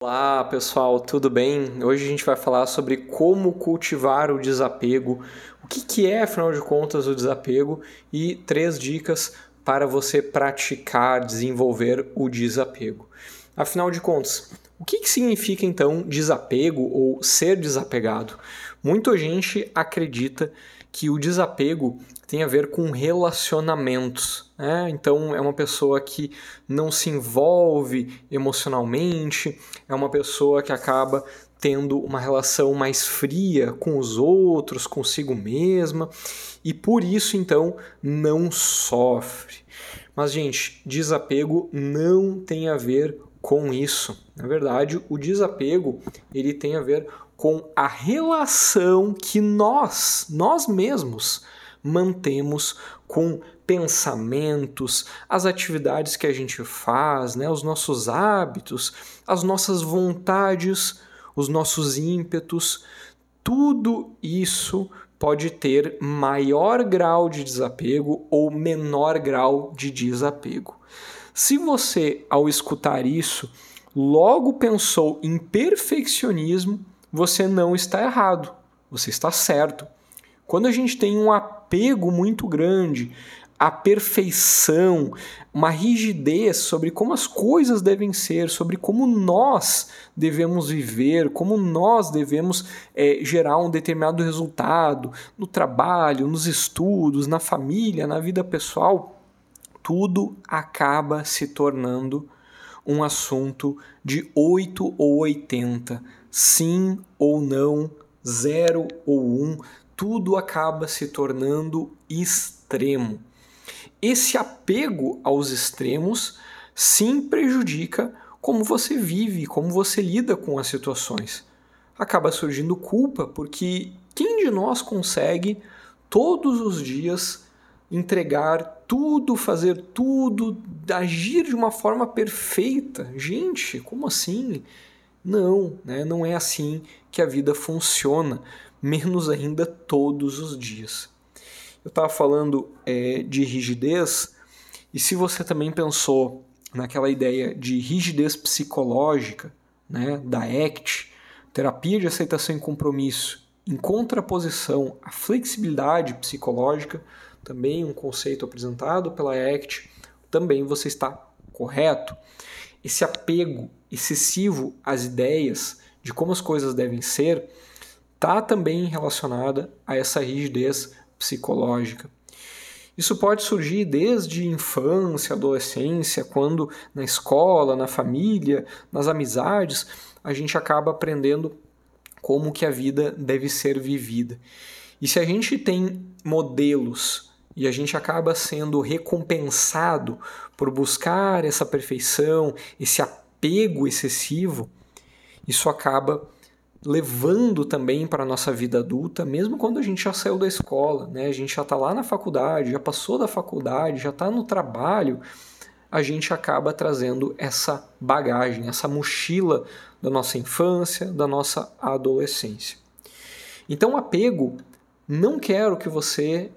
Olá pessoal, tudo bem? Hoje a gente vai falar sobre como cultivar o desapego, o que, que é, afinal de contas, o desapego e três dicas para você praticar, desenvolver o desapego. Afinal de contas, o que, que significa então desapego ou ser desapegado? Muita gente acredita que o desapego tem a ver com relacionamentos. Né? Então, é uma pessoa que não se envolve emocionalmente, é uma pessoa que acaba tendo uma relação mais fria com os outros, consigo mesma, e por isso então não sofre. Mas, gente, desapego não tem a ver com isso. Na verdade, o desapego ele tem a ver com a relação que nós, nós mesmos, mantemos com pensamentos, as atividades que a gente faz, né, os nossos hábitos, as nossas vontades, os nossos ímpetos, tudo isso pode ter maior grau de desapego ou menor grau de desapego. Se você, ao escutar isso, logo pensou em perfeccionismo, você não está errado, você está certo. Quando a gente tem um apego muito grande à perfeição, uma rigidez sobre como as coisas devem ser, sobre como nós devemos viver, como nós devemos é, gerar um determinado resultado no trabalho, nos estudos, na família, na vida pessoal, tudo acaba se tornando um assunto de 8 ou 80, sim ou não, 0 ou 1, um, tudo acaba se tornando extremo. Esse apego aos extremos sim prejudica como você vive, como você lida com as situações. Acaba surgindo culpa, porque quem de nós consegue todos os dias entregar tudo, fazer tudo, agir de uma forma perfeita. Gente, como assim? Não, né? não é assim que a vida funciona, menos ainda todos os dias. Eu estava falando é, de rigidez, e se você também pensou naquela ideia de rigidez psicológica, né, da ACT, terapia de aceitação e compromisso, em contraposição à flexibilidade psicológica, também um conceito apresentado pela ACT, também você está correto. Esse apego excessivo às ideias de como as coisas devem ser está também relacionada a essa rigidez psicológica. Isso pode surgir desde infância, adolescência, quando na escola, na família, nas amizades, a gente acaba aprendendo como que a vida deve ser vivida. E se a gente tem modelos e a gente acaba sendo recompensado por buscar essa perfeição, esse apego excessivo, isso acaba levando também para a nossa vida adulta, mesmo quando a gente já saiu da escola, né? a gente já está lá na faculdade, já passou da faculdade, já está no trabalho, a gente acaba trazendo essa bagagem, essa mochila da nossa infância, da nossa adolescência. Então, apego, não quero que você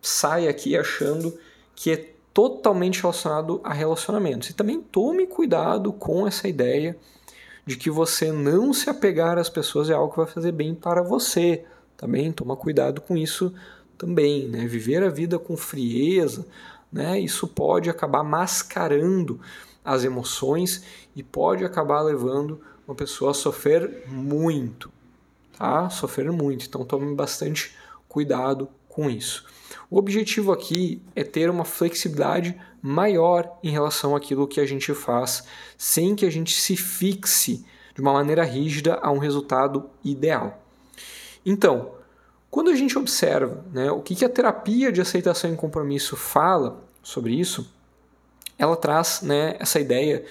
sai aqui achando que é totalmente relacionado a relacionamentos. E também tome cuidado com essa ideia de que você não se apegar às pessoas é algo que vai fazer bem para você. Também toma cuidado com isso também, né? Viver a vida com frieza, né? Isso pode acabar mascarando as emoções e pode acabar levando uma pessoa a sofrer muito, tá? Sofrer muito. Então tome bastante cuidado com isso. O objetivo aqui é ter uma flexibilidade maior em relação àquilo que a gente faz, sem que a gente se fixe de uma maneira rígida a um resultado ideal. Então, quando a gente observa né, o que, que a terapia de aceitação e compromisso fala sobre isso, ela traz né, essa ideia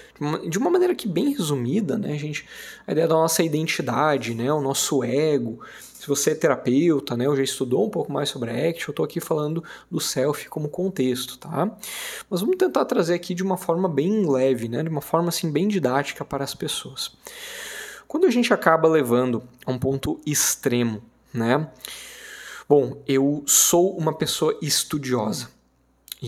de uma maneira que bem resumida, né, gente, a ideia da nossa identidade, né, o nosso ego, se você é terapeuta, né, ou já estudou um pouco mais sobre a ACT, eu estou aqui falando do self como contexto, tá? Mas vamos tentar trazer aqui de uma forma bem leve, né, de uma forma assim bem didática para as pessoas. Quando a gente acaba levando a um ponto extremo, né? Bom, eu sou uma pessoa estudiosa.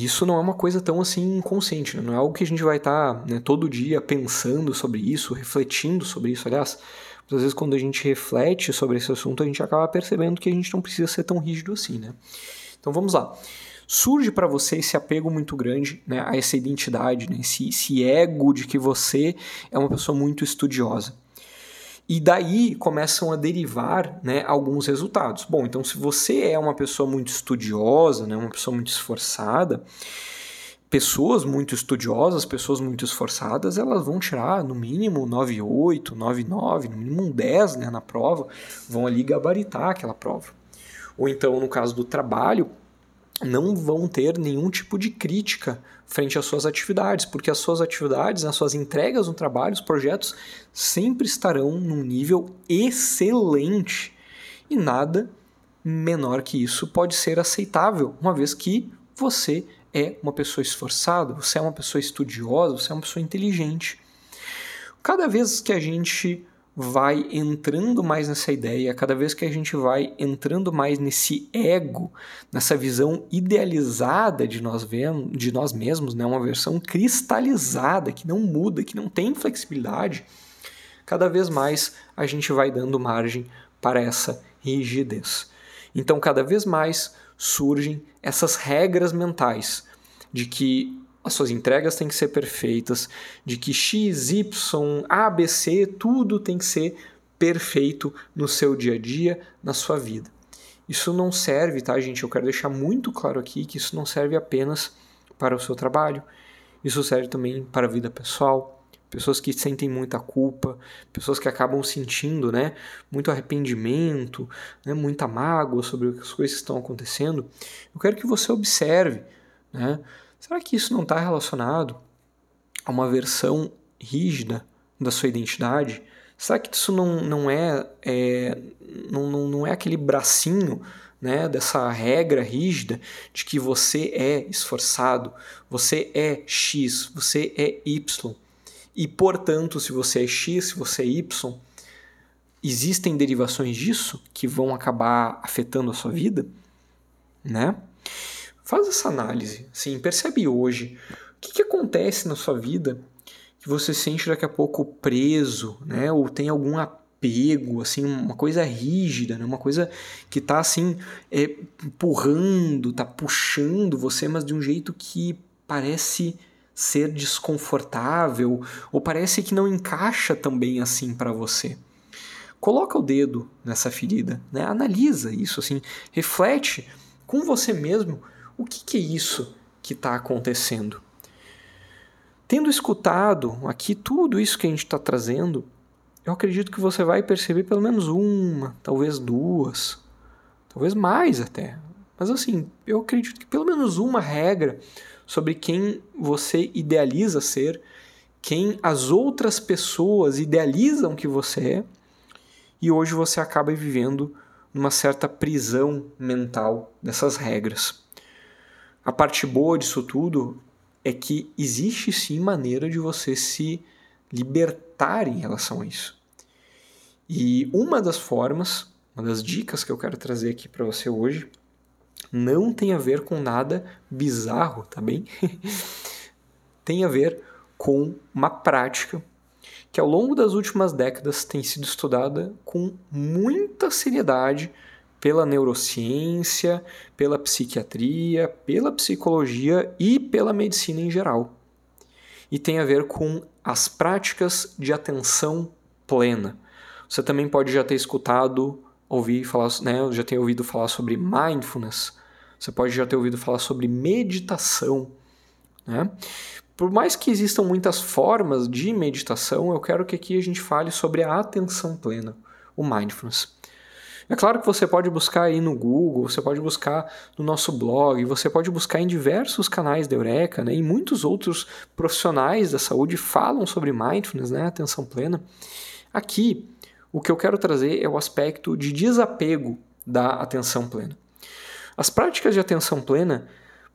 Isso não é uma coisa tão assim inconsciente, né? não é algo que a gente vai estar tá, né, todo dia pensando sobre isso, refletindo sobre isso. Aliás, às vezes quando a gente reflete sobre esse assunto, a gente acaba percebendo que a gente não precisa ser tão rígido assim, né? Então vamos lá. Surge para você esse apego muito grande né, a essa identidade, né, esse, esse ego de que você é uma pessoa muito estudiosa. E daí começam a derivar né, alguns resultados. Bom, então se você é uma pessoa muito estudiosa, né, uma pessoa muito esforçada, pessoas muito estudiosas, pessoas muito esforçadas, elas vão tirar no mínimo 9,8, 9,9, no mínimo um 10 né, na prova, vão ali gabaritar aquela prova. Ou então, no caso do trabalho, não vão ter nenhum tipo de crítica frente às suas atividades, porque as suas atividades, as suas entregas no trabalho, os projetos sempre estarão num nível excelente e nada menor que isso pode ser aceitável, uma vez que você é uma pessoa esforçada, você é uma pessoa estudiosa, você é uma pessoa inteligente. Cada vez que a gente vai entrando mais nessa ideia, cada vez que a gente vai entrando mais nesse ego, nessa visão idealizada de nós, de nós mesmos, né? uma versão cristalizada, que não muda, que não tem flexibilidade, cada vez mais a gente vai dando margem para essa rigidez. Então, cada vez mais surgem essas regras mentais de que as suas entregas têm que ser perfeitas, de que X, Y, A, B, C, tudo tem que ser perfeito no seu dia a dia, na sua vida. Isso não serve, tá, gente? Eu quero deixar muito claro aqui que isso não serve apenas para o seu trabalho. Isso serve também para a vida pessoal. Pessoas que sentem muita culpa, pessoas que acabam sentindo, né, muito arrependimento, né, muita mágoa sobre as coisas que estão acontecendo. Eu quero que você observe, né, Será que isso não está relacionado a uma versão rígida da sua identidade? Será que isso não, não, é, é não, não, não é aquele bracinho né, dessa regra rígida de que você é esforçado, você é X, você é Y. E, portanto, se você é X, se você é Y, existem derivações disso que vão acabar afetando a sua vida, né? Faz essa análise, assim, percebe hoje o que, que acontece na sua vida que você sente daqui a pouco preso, né? Ou tem algum apego, assim, uma coisa rígida, né? Uma coisa que tá assim é, empurrando, tá puxando você, mas de um jeito que parece ser desconfortável ou parece que não encaixa também assim para você. Coloca o dedo nessa ferida, né? Analisa isso, assim, reflete com você mesmo o que, que é isso que está acontecendo? Tendo escutado aqui tudo isso que a gente está trazendo, eu acredito que você vai perceber pelo menos uma, talvez duas, talvez mais até. Mas assim, eu acredito que pelo menos uma regra sobre quem você idealiza ser, quem as outras pessoas idealizam que você é, e hoje você acaba vivendo numa certa prisão mental dessas regras. A parte boa disso tudo é que existe sim maneira de você se libertar em relação a isso. E uma das formas, uma das dicas que eu quero trazer aqui para você hoje, não tem a ver com nada bizarro, tá bem? tem a ver com uma prática que ao longo das últimas décadas tem sido estudada com muita seriedade pela neurociência, pela psiquiatria, pela psicologia e pela medicina em geral. E tem a ver com as práticas de atenção plena. Você também pode já ter escutado, ouvir falar, né, já ter ouvido falar sobre mindfulness. Você pode já ter ouvido falar sobre meditação, né? Por mais que existam muitas formas de meditação, eu quero que aqui a gente fale sobre a atenção plena, o mindfulness. É claro que você pode buscar aí no Google, você pode buscar no nosso blog, você pode buscar em diversos canais da Eureka, né? E muitos outros profissionais da saúde falam sobre mindfulness, né? Atenção plena. Aqui, o que eu quero trazer é o aspecto de desapego da atenção plena. As práticas de atenção plena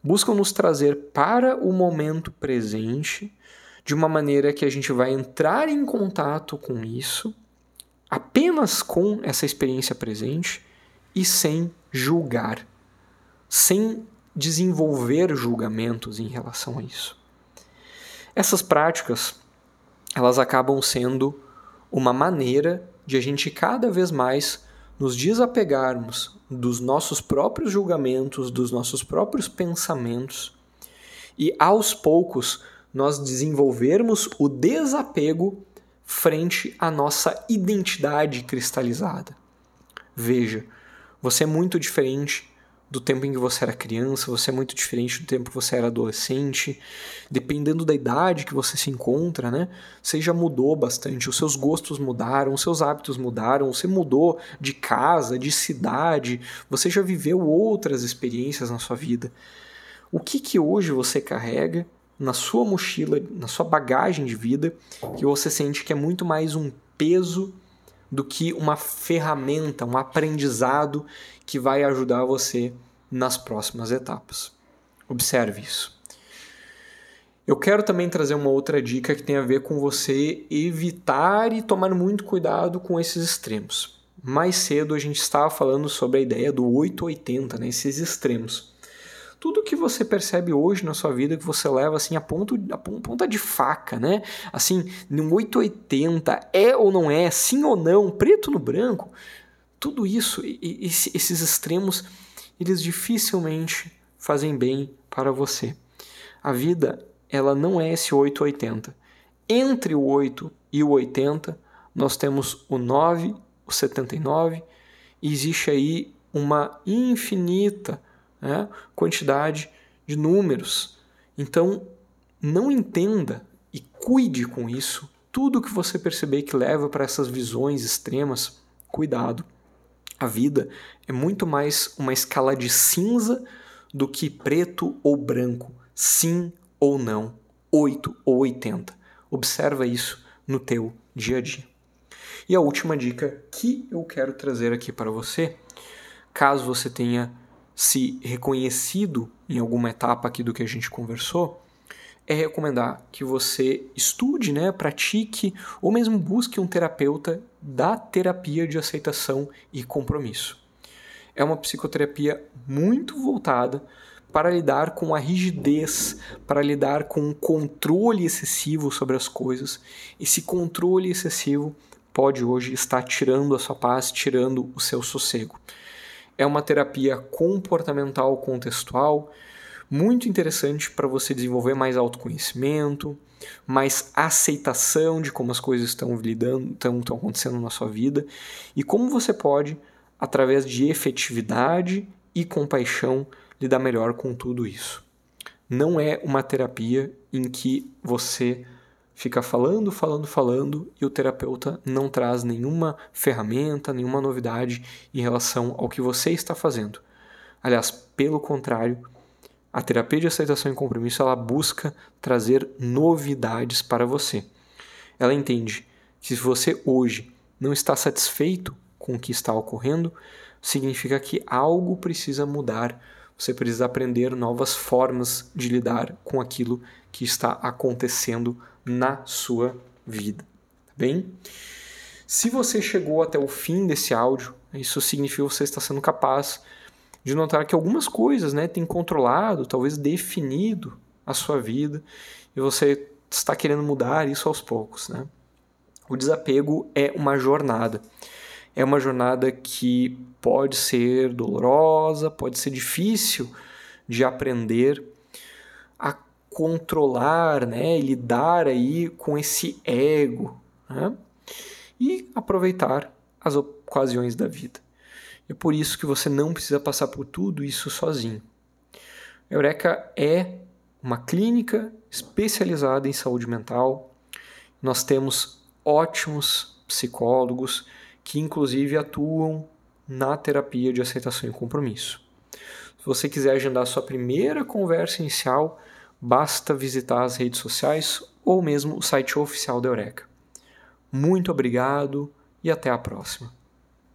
buscam nos trazer para o momento presente de uma maneira que a gente vai entrar em contato com isso apenas com essa experiência presente e sem julgar, sem desenvolver julgamentos em relação a isso. Essas práticas, elas acabam sendo uma maneira de a gente cada vez mais nos desapegarmos dos nossos próprios julgamentos, dos nossos próprios pensamentos e aos poucos nós desenvolvermos o desapego frente à nossa identidade cristalizada. Veja, você é muito diferente do tempo em que você era criança, você é muito diferente do tempo que você era adolescente. Dependendo da idade que você se encontra, né? Você já mudou bastante, os seus gostos mudaram, os seus hábitos mudaram, você mudou de casa, de cidade, você já viveu outras experiências na sua vida. O que que hoje você carrega na sua mochila, na sua bagagem de vida, que você sente que é muito mais um peso do que uma ferramenta, um aprendizado que vai ajudar você nas próximas etapas. Observe isso. Eu quero também trazer uma outra dica que tem a ver com você evitar e tomar muito cuidado com esses extremos. Mais cedo a gente estava falando sobre a ideia do 880, né, esses extremos. Tudo que você percebe hoje na sua vida que você leva assim a, ponto, a ponta de faca, né? Assim, num 880, é ou não é, sim ou não, preto no branco, tudo isso, esses extremos, eles dificilmente fazem bem para você. A vida, ela não é esse 880. Entre o 8 e o 80, nós temos o 9, o 79, e existe aí uma infinita né, quantidade de números. Então, não entenda e cuide com isso. Tudo que você perceber que leva para essas visões extremas, cuidado. A vida é muito mais uma escala de cinza do que preto ou branco, sim ou não, 8 ou 80. Observa isso no teu dia a dia. E a última dica que eu quero trazer aqui para você, caso você tenha se reconhecido em alguma etapa aqui do que a gente conversou, é recomendar que você estude, né, pratique ou mesmo busque um terapeuta da terapia de aceitação e compromisso. É uma psicoterapia muito voltada para lidar com a rigidez, para lidar com o controle excessivo sobre as coisas. Esse controle excessivo pode hoje estar tirando a sua paz, tirando o seu sossego. É uma terapia comportamental contextual muito interessante para você desenvolver mais autoconhecimento, mais aceitação de como as coisas estão lidando, estão, estão acontecendo na sua vida e como você pode, através de efetividade e compaixão, lidar melhor com tudo isso. Não é uma terapia em que você fica falando, falando, falando e o terapeuta não traz nenhuma ferramenta, nenhuma novidade em relação ao que você está fazendo. Aliás, pelo contrário, a terapia de aceitação e compromisso ela busca trazer novidades para você. Ela entende que se você hoje não está satisfeito com o que está ocorrendo, significa que algo precisa mudar. Você precisa aprender novas formas de lidar com aquilo que está acontecendo na sua vida. Tá bem? Se você chegou até o fim desse áudio, isso significa que você está sendo capaz de notar que algumas coisas né, têm controlado, talvez definido a sua vida e você está querendo mudar isso aos poucos. Né? O desapego é uma jornada. É uma jornada que pode ser dolorosa, pode ser difícil de aprender controlar, né, lidar aí com esse ego, né? e aproveitar as ocasiões da vida. É por isso que você não precisa passar por tudo isso sozinho. A Eureka é uma clínica especializada em saúde mental. Nós temos ótimos psicólogos que, inclusive, atuam na terapia de aceitação e compromisso. Se você quiser agendar sua primeira conversa inicial, basta visitar as redes sociais ou mesmo o site oficial da Eureka. Muito obrigado e até a próxima.